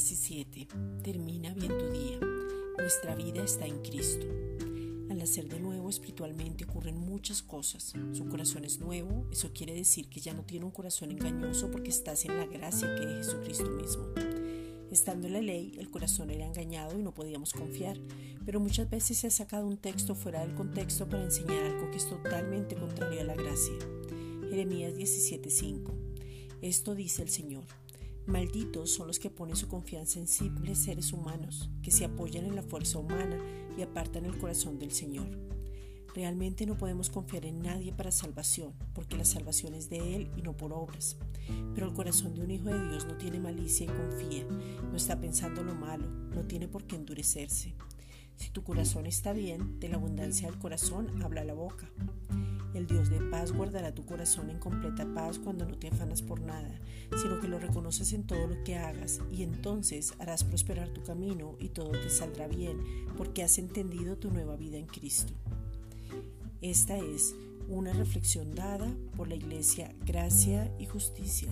17. Termina bien tu día. Nuestra vida está en Cristo. Al nacer de nuevo espiritualmente ocurren muchas cosas. Su corazón es nuevo, eso quiere decir que ya no tiene un corazón engañoso porque estás en la gracia que es Jesucristo mismo. Estando en la ley, el corazón era engañado y no podíamos confiar, pero muchas veces se ha sacado un texto fuera del contexto para enseñar algo que es totalmente contrario a la gracia. Jeremías 17:5. Esto dice el Señor. Malditos son los que ponen su confianza en simples seres humanos, que se apoyan en la fuerza humana y apartan el corazón del Señor. Realmente no podemos confiar en nadie para salvación, porque la salvación es de Él y no por obras. Pero el corazón de un hijo de Dios no tiene malicia y confía, no está pensando lo malo, no tiene por qué endurecerse. Si tu corazón está bien, de la abundancia del corazón habla la boca. Guardará tu corazón en completa paz cuando no te afanas por nada, sino que lo reconoces en todo lo que hagas, y entonces harás prosperar tu camino y todo te saldrá bien, porque has entendido tu nueva vida en Cristo. Esta es una reflexión dada por la Iglesia Gracia y Justicia.